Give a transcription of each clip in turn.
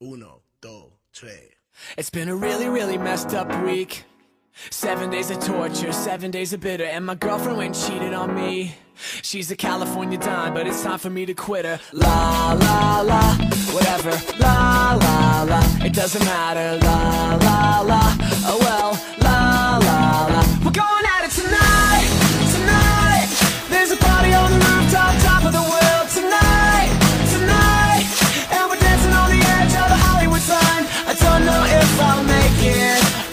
Uno, dos, tres. It's been a really, really messed up week. Seven days of torture, seven days of bitter, and my girlfriend went and cheated on me. She's a California dime, but it's time for me to quit her. La la la, whatever. La la la, it doesn't matter. La la la, oh well.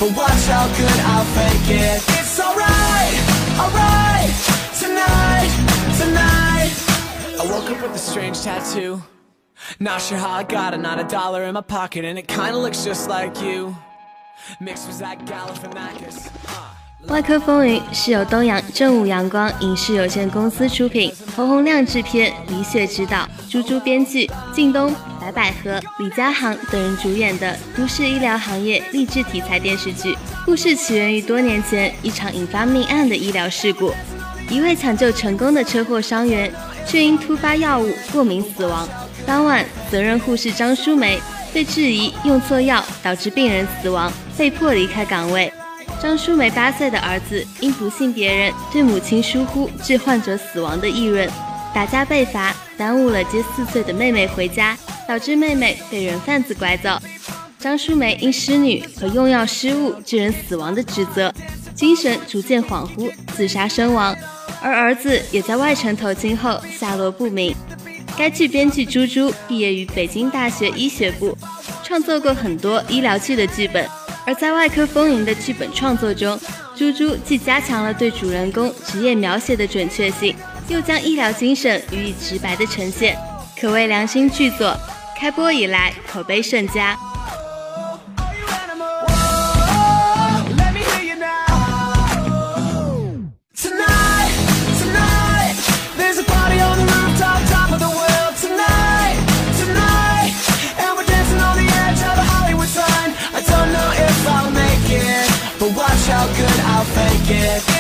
But watch how good I'll fake it. It's alright, alright. Tonight, tonight. I woke up with a strange tattoo. Not sure how I got it, not a dollar in my pocket, and it kinda looks just like you. Mixed with that Galifianakis. 外科风云是由东阳正午阳光影视有限公司出品，侯洪亮制片，李雪执导，猪猪编剧，靳东、白百合、李佳航等人主演的都市医疗行业励志题材电视剧。故事起源于多年前一场引发命案的医疗事故，一位抢救成功的车祸伤员，却因突发药物过敏死亡。当晚，责任护士张淑梅被质疑用错药导致病人死亡，被迫离开岗位。张淑梅八岁的儿子因不信别人对母亲疏忽致患者死亡的议论，打架被罚，耽误了接四岁的妹妹回家，导致妹妹被人贩子拐走。张淑梅因失女和用药失误致人死亡的指责，精神逐渐恍惚，自杀身亡。而儿子也在外城投亲后下落不明。该剧编剧朱朱毕业于北京大学医学部，创作过很多医疗剧的剧本。而在外科风云的剧本创作中，猪猪既加强了对主人公职业描写的准确性，又将医疗精神予以直白的呈现，可谓良心剧作。开播以来口碑甚佳。get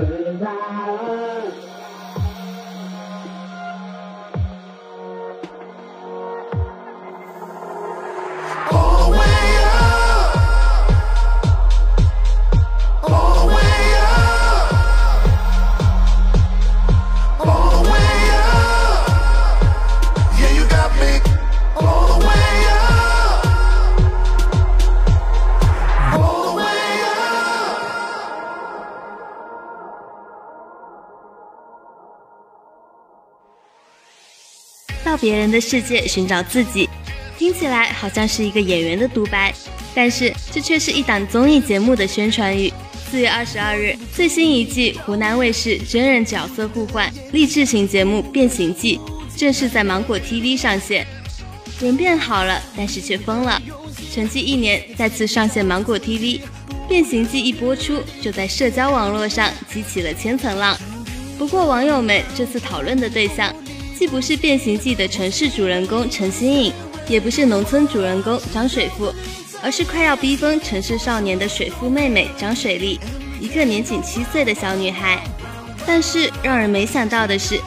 Bye. 到别人的世界寻找自己，听起来好像是一个演员的独白，但是这却是一档综艺节目的宣传语。四月二十二日，最新一季湖南卫视真人角色互换励志型节目《变形记》正式在芒果 TV 上线。人变好了，但是却疯了。沉寂一年，再次上线芒果 TV，《变形记》一播出，就在社交网络上激起了千层浪。不过，网友们这次讨论的对象，既不是《变形记》的城市主人公陈新颖，也不是农村主人公张水富，而是快要逼疯城市少年的水富妹妹张水丽，一个年仅七岁的小女孩。但是让人没想到的是，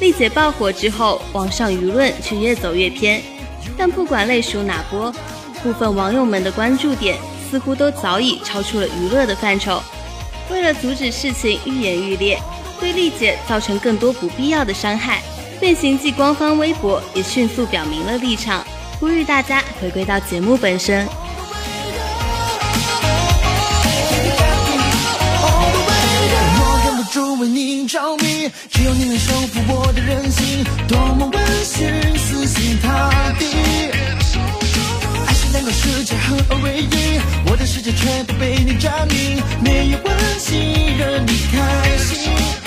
丽姐爆火之后，网上舆论却越走越偏。但不管类属哪波，部分网友们的关注点似乎都早已超出了娱乐的范畴。为了阻止事情愈演愈烈，对丽姐造成更多不必要的伤害，变形记官方微博也迅速表明了立场呼吁大家回归到节目本身。世界全被你占领没有你开心。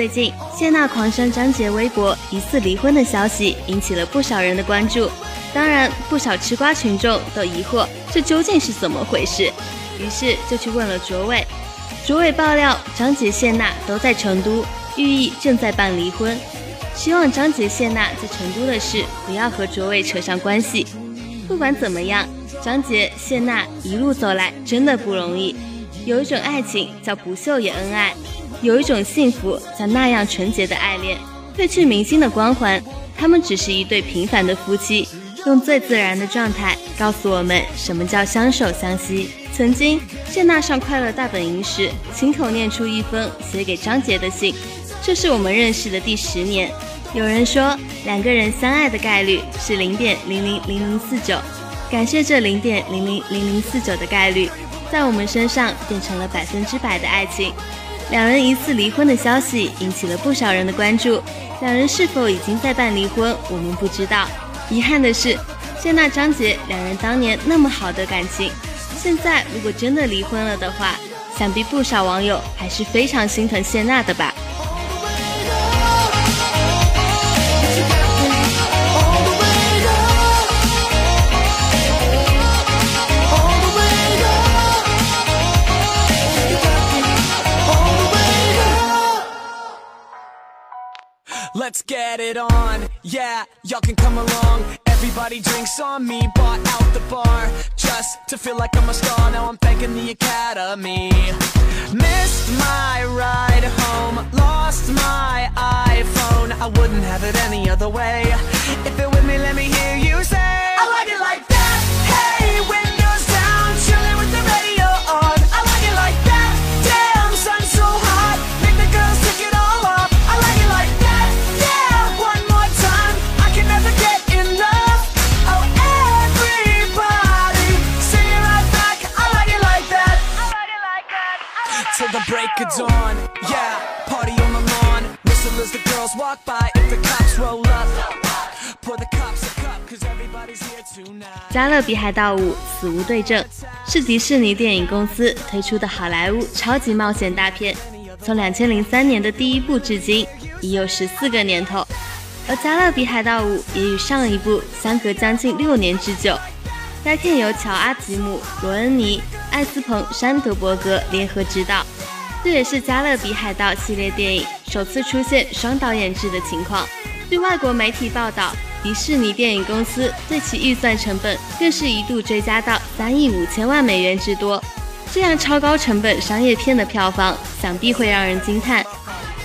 最近，谢娜狂删张杰微博疑似离婚的消息，引起了不少人的关注。当然，不少吃瓜群众都疑惑这究竟是怎么回事，于是就去问了卓伟。卓伟爆料，张杰、谢娜都在成都，寓意正在办离婚，希望张杰、谢娜在成都的事不要和卓伟扯上关系。不管怎么样，张杰、谢娜一路走来真的不容易。有一种爱情叫不秀也恩爱，有一种幸福叫那样纯洁的爱恋。褪去明星的光环，他们只是一对平凡的夫妻，用最自然的状态告诉我们什么叫相守相惜。曾经，谢娜上《快乐大本营》时，亲口念出一封写给张杰的信，这是我们认识的第十年。有人说，两个人相爱的概率是零点零零零零四九，感谢这零点零零零零四九的概率，在我们身上变成了百分之百的爱情。两人疑似离婚的消息引起了不少人的关注，两人是否已经在办离婚，我们不知道。遗憾的是，谢娜、张杰两人当年那么好的感情，现在如果真的离婚了的话，想必不少网友还是非常心疼谢娜的吧。Let's get it on, yeah, y'all can come along. Everybody drinks on me, bought out the bar just to feel like I'm a star. Now I'm thanking the academy. Missed my ride home, lost my iPhone. I wouldn't have it any other way. If you're with me, let me hear you say, I like it like 加勒比海盗五：死无对证是迪士尼电影公司推出的好莱坞超级冒险大片，从2003年的第一部至今已有十四个年头，而《加勒比海盗五》也与上一部相隔将近六年之久。该片由乔·阿吉姆、罗恩尼、艾斯彭·山德伯格联合执导，这也是《加勒比海盗》系列电影首次出现双导演制的情况。据外国媒体报道，迪士尼电影公司对其预算成本更是一度追加到三亿五千万美元之多。这样超高成本商业片的票房，想必会让人惊叹。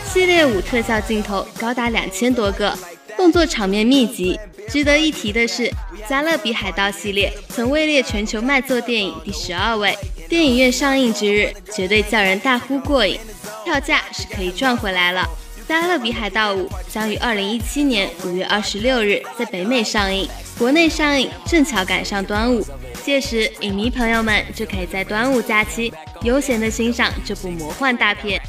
系列五特效镜头高达两千多个，动作场面密集。值得一提的是，《加勒比海盗》系列曾位列全球卖座电影第十二位。电影院上映之日，绝对叫人大呼过瘾，票价是可以赚回来了。《加勒比海盗五》将于二零一七年五月二十六日在北美上映，国内上映正巧赶上端午，届时影迷朋友们就可以在端午假期悠闲地欣赏这部魔幻大片。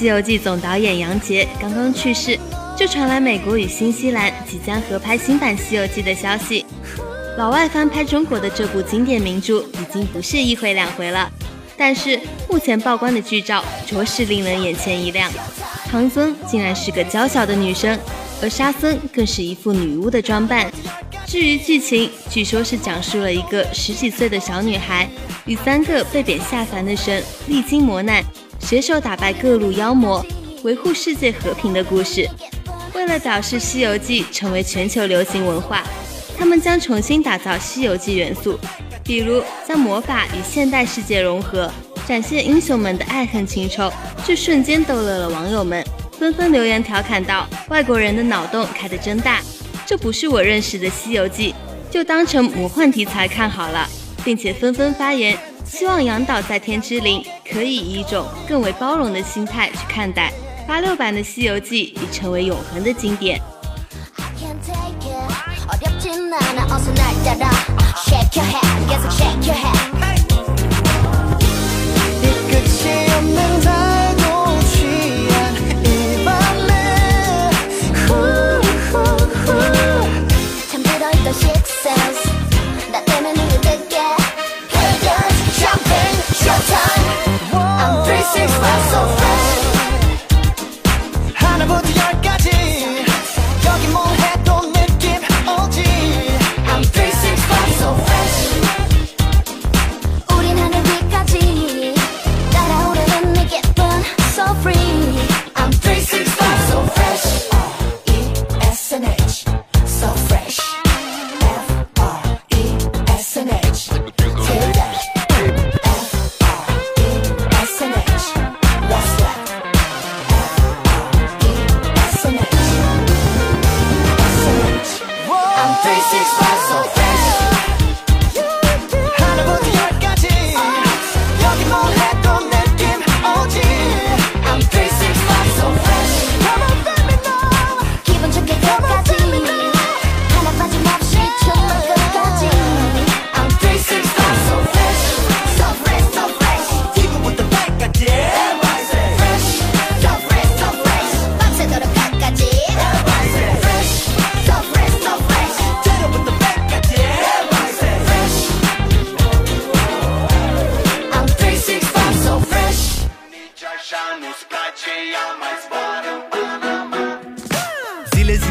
西游记》总导演杨洁刚刚去世，就传来美国与新西兰即将合拍新版《西游记》的消息。老外翻拍中国的这部经典名著已经不是一回两回了，但是目前曝光的剧照着实令人眼前一亮。唐僧竟然是个娇小的女生，而沙僧更是一副女巫的装扮。至于剧情，据说是讲述了一个十几岁的小女孩与三个被贬下凡的神历经磨难，携手打败各路妖魔，维护世界和平的故事。为了表示《西游记》成为全球流行文化。他们将重新打造《西游记》元素，比如将魔法与现代世界融合，展现英雄们的爱恨情仇，这瞬间逗乐了网友们，纷纷留言调侃道：“外国人的脑洞开得真大，这不是我认识的《西游记》，就当成魔幻题材看好了。”并且纷纷发言，希望杨导在天之灵可以以一种更为包容的心态去看待。八六版的《西游记》，已成为永恒的经典。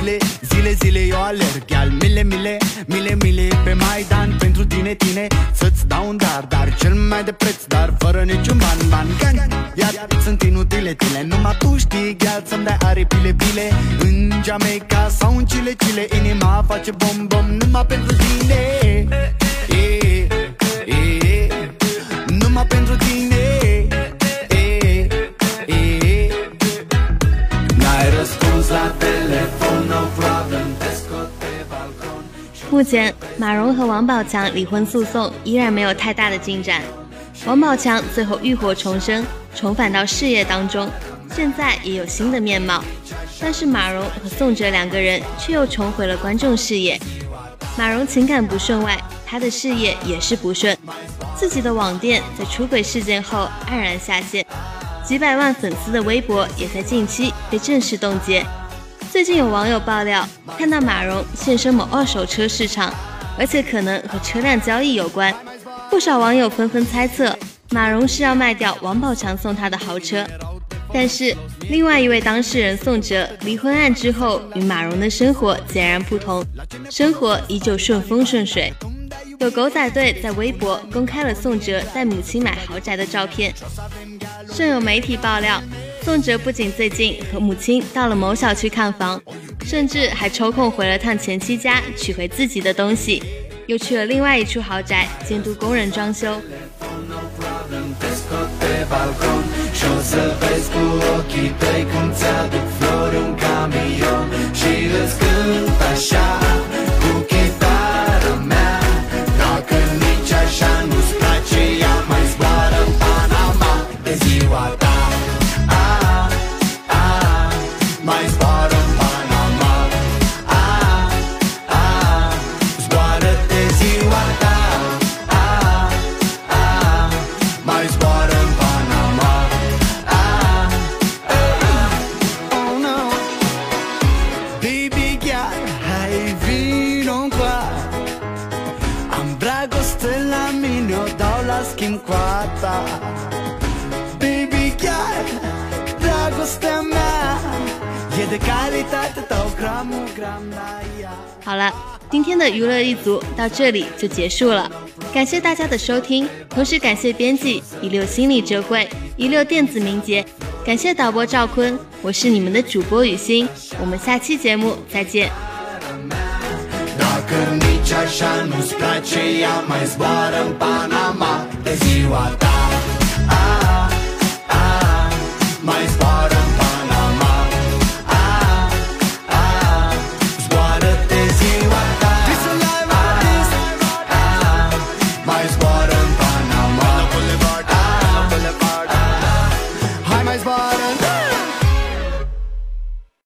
Zile, zile, zile, zile eu alerg. Iar mile, mile, mile, mile pe Maidan Pentru tine, tine, să-ți dau un dar Dar cel mai de preț, dar fără niciun ban, ban. Gan, iar sunt inutile, tine. Numai tu știi, gheal, să-mi dai aripile, bile În Jamaica sau în Chile, Chile Inima face bom, bom, numai pentru tine. E, e, e, Numai pentru tine 目前，马蓉和王宝强离婚诉讼依然没有太大的进展。王宝强最后浴火重生，重返到事业当中，现在也有新的面貌。但是马蓉和宋哲两个人却又重回了观众视野。马蓉情感不顺外，她的事业也是不顺。自己的网店在出轨事件后黯然下线，几百万粉丝的微博也在近期被正式冻结。最近有网友爆料，看到马蓉现身某二手车市场，而且可能和车辆交易有关。不少网友纷纷猜测，马蓉是要卖掉王宝强送她的豪车。但是，另外一位当事人宋哲离婚案之后，与马蓉的生活截然不同，生活依旧顺风顺水。有狗仔队在微博公开了宋哲带母亲买豪宅的照片，甚有媒体爆料，宋哲不仅最近和母亲到了某小区看房，甚至还抽空回了趟前妻家取回自己的东西，又去了另外一处豪宅监督工人装修。好了，今天的娱乐一族到这里就结束了，感谢大家的收听，同时感谢编辑一六心理哲慧，一六电子名节，感谢导播赵坤，我是你们的主播雨欣，我们下期节目再见。